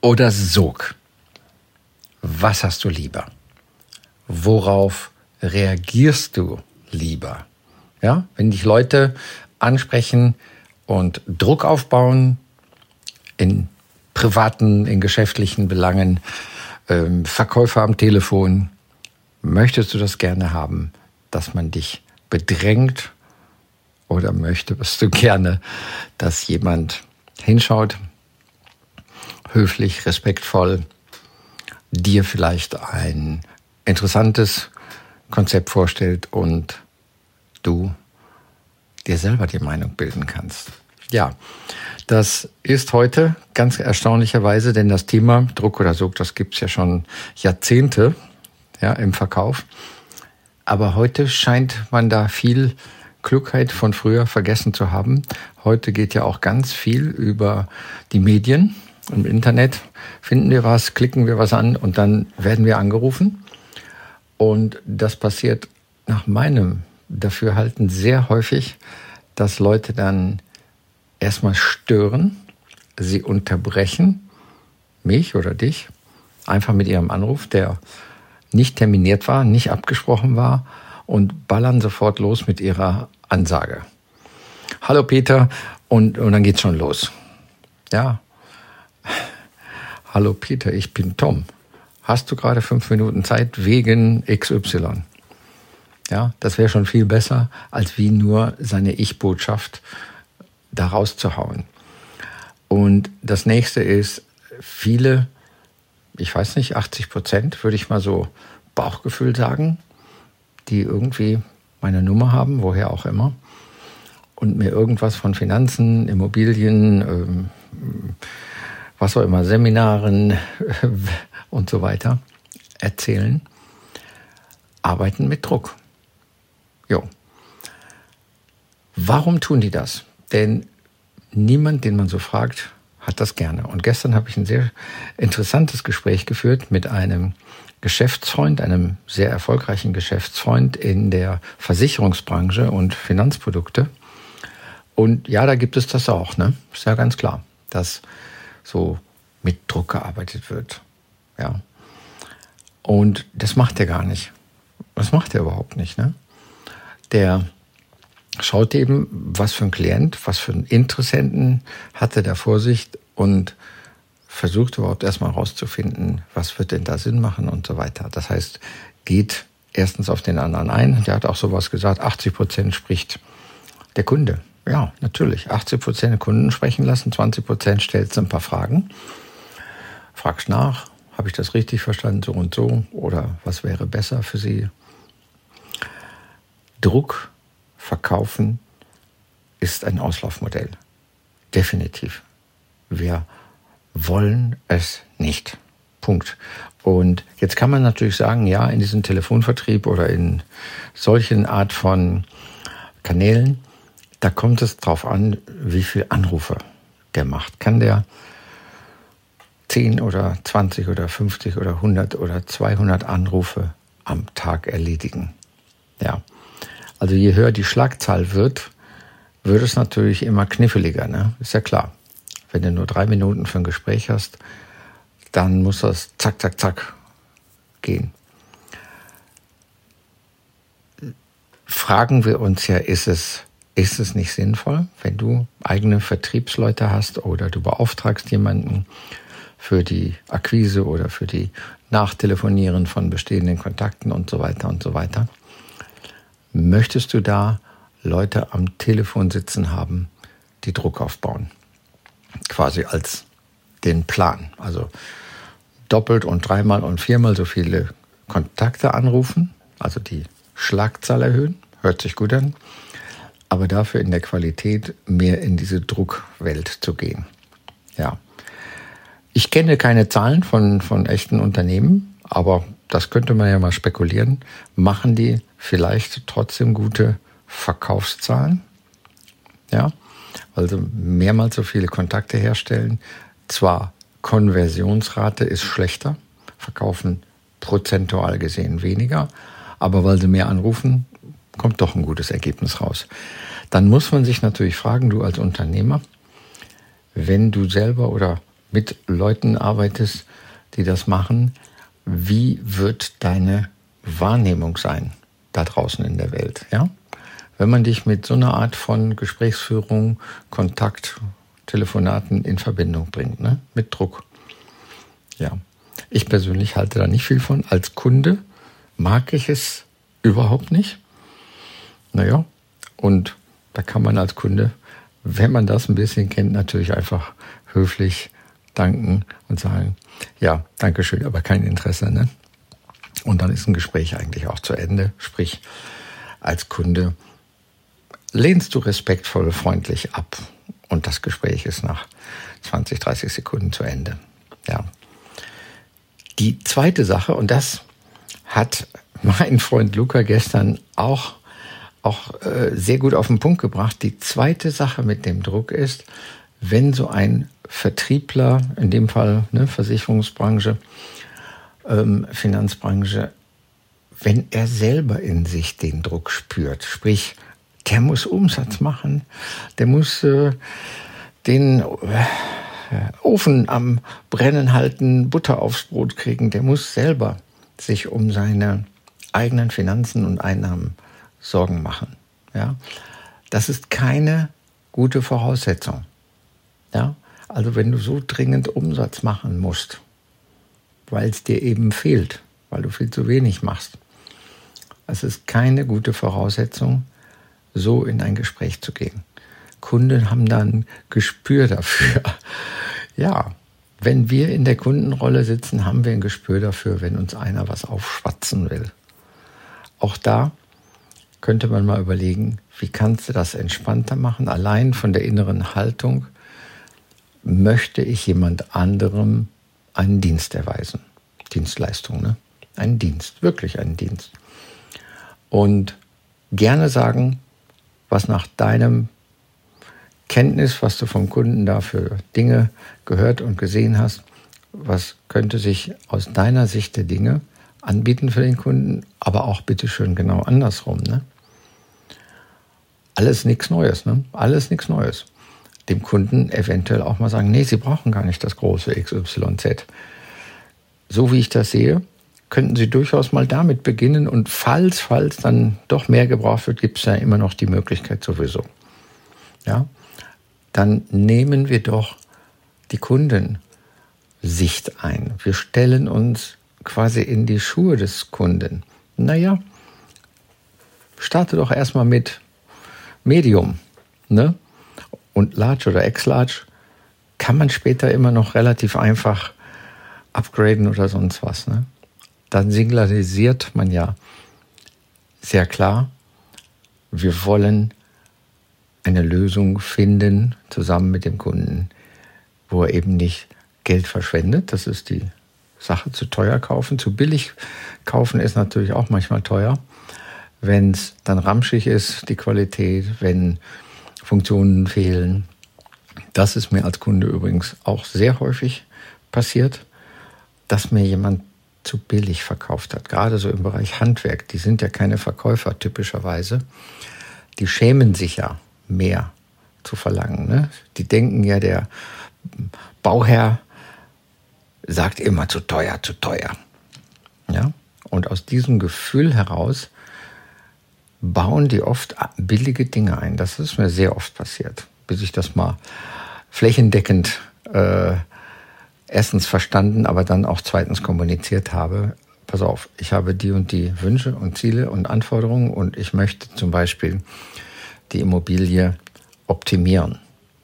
oder Sog? Was hast du lieber? Worauf reagierst du lieber? Ja, wenn dich Leute ansprechen und Druck aufbauen in privaten, in geschäftlichen Belangen, ähm, Verkäufer am Telefon, möchtest du das gerne haben, dass man dich bedrängt oder möchtest du gerne, dass jemand hinschaut, höflich, respektvoll, dir vielleicht ein interessantes Konzept vorstellt und du dir selber die Meinung bilden kannst. Ja, das ist heute ganz erstaunlicherweise, denn das Thema Druck oder Sog, das gibt's ja schon Jahrzehnte ja, im Verkauf. Aber heute scheint man da viel Klugheit von früher vergessen zu haben. Heute geht ja auch ganz viel über die Medien, im Internet finden wir was, klicken wir was an und dann werden wir angerufen. Und das passiert nach meinem Dafürhalten sehr häufig, dass Leute dann erstmal stören, sie unterbrechen, mich oder dich, einfach mit ihrem Anruf, der nicht terminiert war, nicht abgesprochen war und ballern sofort los mit ihrer Ansage. Hallo Peter und, und dann geht's schon los. Ja, Hallo Peter, ich bin Tom. Hast du gerade fünf Minuten Zeit wegen XY? Ja, das wäre schon viel besser, als wie nur seine Ich-Botschaft da rauszuhauen. Und das nächste ist, viele, ich weiß nicht, 80 Prozent, würde ich mal so Bauchgefühl sagen, die irgendwie meine Nummer haben, woher auch immer, und mir irgendwas von Finanzen, Immobilien, ähm, was auch immer, Seminaren und so weiter erzählen, arbeiten mit Druck. Jo. Warum tun die das? Denn niemand, den man so fragt, hat das gerne. Und gestern habe ich ein sehr interessantes Gespräch geführt mit einem Geschäftsfreund, einem sehr erfolgreichen Geschäftsfreund in der Versicherungsbranche und Finanzprodukte. Und ja, da gibt es das auch, ne? Ist ja ganz klar, dass so mit Druck gearbeitet wird. Ja. Und das macht er gar nicht. Das macht er überhaupt nicht. Ne? Der schaut eben, was für ein Klient, was für einen Interessenten hat er da vor und versucht überhaupt erstmal herauszufinden, was wird denn da Sinn machen und so weiter. Das heißt, geht erstens auf den anderen ein. Der hat auch sowas gesagt, 80 Prozent spricht der Kunde. Ja, natürlich. 80 Prozent der Kunden sprechen lassen, 20 Prozent stellst ein paar Fragen. Fragst nach, habe ich das richtig verstanden, so und so? Oder was wäre besser für Sie? Druck verkaufen ist ein Auslaufmodell. Definitiv. Wir wollen es nicht. Punkt. Und jetzt kann man natürlich sagen, ja, in diesem Telefonvertrieb oder in solchen Art von Kanälen da kommt es drauf an, wie viel Anrufe der macht. Kann der 10 oder 20 oder 50 oder 100 oder 200 Anrufe am Tag erledigen? Ja. Also je höher die Schlagzahl wird, wird es natürlich immer kniffliger, ne? Ist ja klar. Wenn du nur drei Minuten für ein Gespräch hast, dann muss das zack, zack, zack gehen. Fragen wir uns ja, ist es ist es nicht sinnvoll, wenn du eigene Vertriebsleute hast oder du beauftragst jemanden für die Akquise oder für die Nachtelefonieren von bestehenden Kontakten und so weiter und so weiter? Möchtest du da Leute am Telefon sitzen haben, die Druck aufbauen? Quasi als den Plan. Also doppelt und dreimal und viermal so viele Kontakte anrufen, also die Schlagzahl erhöhen, hört sich gut an aber dafür in der Qualität mehr in diese Druckwelt zu gehen. Ja. Ich kenne keine Zahlen von, von echten Unternehmen, aber das könnte man ja mal spekulieren. Machen die vielleicht trotzdem gute Verkaufszahlen? Ja, also mehrmals so viele Kontakte herstellen. Zwar Konversionsrate ist schlechter, verkaufen prozentual gesehen weniger, aber weil sie mehr anrufen, kommt doch ein gutes Ergebnis raus. Dann muss man sich natürlich fragen, du als Unternehmer, wenn du selber oder mit Leuten arbeitest, die das machen, wie wird deine Wahrnehmung sein da draußen in der Welt, ja? Wenn man dich mit so einer Art von Gesprächsführung, Kontakt, Telefonaten in Verbindung bringt, ne? mit Druck. Ja, ich persönlich halte da nicht viel von. Als Kunde mag ich es überhaupt nicht. Naja, und da kann man als Kunde, wenn man das ein bisschen kennt, natürlich einfach höflich danken und sagen, ja, danke schön, aber kein Interesse. Ne? Und dann ist ein Gespräch eigentlich auch zu Ende. Sprich, als Kunde lehnst du respektvoll, freundlich ab und das Gespräch ist nach 20, 30 Sekunden zu Ende. Ja. Die zweite Sache, und das hat mein Freund Luca gestern auch, auch äh, sehr gut auf den Punkt gebracht. Die zweite Sache mit dem Druck ist, wenn so ein Vertriebler, in dem Fall ne, Versicherungsbranche, ähm, Finanzbranche, wenn er selber in sich den Druck spürt, sprich, der muss Umsatz machen, der muss äh, den äh, Ofen am Brennen halten, Butter aufs Brot kriegen, der muss selber sich um seine eigenen Finanzen und Einnahmen Sorgen machen. Ja? Das ist keine gute Voraussetzung. Ja? Also wenn du so dringend Umsatz machen musst, weil es dir eben fehlt, weil du viel zu wenig machst, das ist keine gute Voraussetzung, so in ein Gespräch zu gehen. Kunden haben dann Gespür dafür. Ja, wenn wir in der Kundenrolle sitzen, haben wir ein Gespür dafür, wenn uns einer was aufschwatzen will. Auch da könnte man mal überlegen, wie kannst du das entspannter machen? Allein von der inneren Haltung möchte ich jemand anderem einen Dienst erweisen. Dienstleistung, ne? Einen Dienst, wirklich einen Dienst. Und gerne sagen, was nach deinem Kenntnis, was du vom Kunden da für Dinge gehört und gesehen hast, was könnte sich aus deiner Sicht der Dinge anbieten für den Kunden, aber auch bitteschön genau andersrum. Ne? Alles nichts Neues, ne? Alles nichts Neues. Dem Kunden eventuell auch mal sagen, nee, Sie brauchen gar nicht das große XYZ. So wie ich das sehe, könnten Sie durchaus mal damit beginnen und falls, falls dann doch mehr gebraucht wird, gibt es ja immer noch die Möglichkeit sowieso. Ja, dann nehmen wir doch die Kundensicht ein. Wir stellen uns quasi in die Schuhe des Kunden. Naja, starte doch erstmal mit Medium, ne? Und Large oder X-Large kann man später immer noch relativ einfach upgraden oder sonst was, ne? dann signalisiert man ja sehr klar, wir wollen eine Lösung finden zusammen mit dem Kunden, wo er eben nicht Geld verschwendet. Das ist die Sache. Zu teuer kaufen, zu billig kaufen ist natürlich auch manchmal teuer. Wenn es dann ramschig ist, die Qualität, wenn Funktionen fehlen. Das ist mir als Kunde übrigens auch sehr häufig passiert, dass mir jemand zu billig verkauft hat. Gerade so im Bereich Handwerk. Die sind ja keine Verkäufer typischerweise. Die schämen sich ja mehr zu verlangen. Ne? Die denken ja, der Bauherr sagt immer zu teuer, zu teuer. Ja? Und aus diesem Gefühl heraus bauen die oft billige Dinge ein. Das ist mir sehr oft passiert, bis ich das mal flächendeckend äh, erstens verstanden, aber dann auch zweitens kommuniziert habe, pass auf, ich habe die und die Wünsche und Ziele und Anforderungen und ich möchte zum Beispiel die Immobilie optimieren.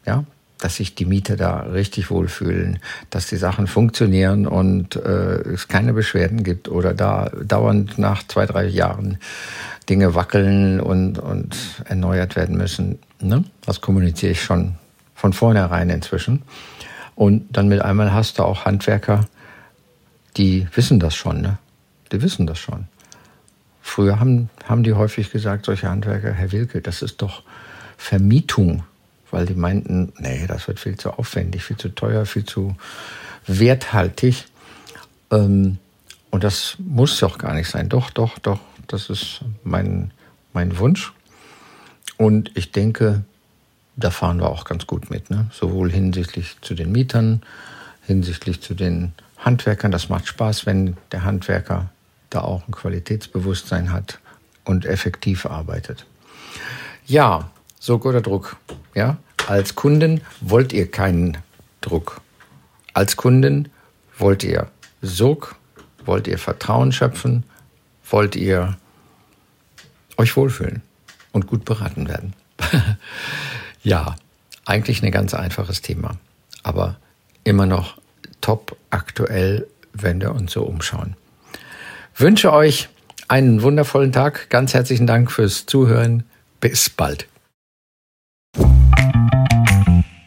Ja, dass sich die Mieter da richtig wohlfühlen, dass die Sachen funktionieren und äh, es keine Beschwerden gibt oder da dauernd nach zwei, drei Jahren Dinge wackeln und, und erneuert werden müssen. Ne? Das kommuniziere ich schon von vornherein inzwischen. Und dann mit einmal hast du auch Handwerker, die wissen das schon, ne? Die wissen das schon. Früher haben, haben die häufig gesagt, solche Handwerker, Herr Wilke, das ist doch Vermietung, weil die meinten, nee, das wird viel zu aufwendig, viel zu teuer, viel zu werthaltig. Ähm, und das muss doch gar nicht sein. Doch, doch, doch, das ist mein, mein Wunsch. Und ich denke, da fahren wir auch ganz gut mit. Ne? Sowohl hinsichtlich zu den Mietern, hinsichtlich zu den Handwerkern. Das macht Spaß, wenn der Handwerker da auch ein Qualitätsbewusstsein hat und effektiv arbeitet. Ja, Sog oder Druck. Ja, als Kunden wollt ihr keinen Druck. Als Kunden wollt ihr Sog, wollt ihr Vertrauen schöpfen, wollt ihr euch wohlfühlen und gut beraten werden. ja, eigentlich ein ganz einfaches Thema, aber immer noch top aktuell, wenn wir uns so umschauen. Wünsche euch einen wundervollen Tag. Ganz herzlichen Dank fürs Zuhören. Bis bald.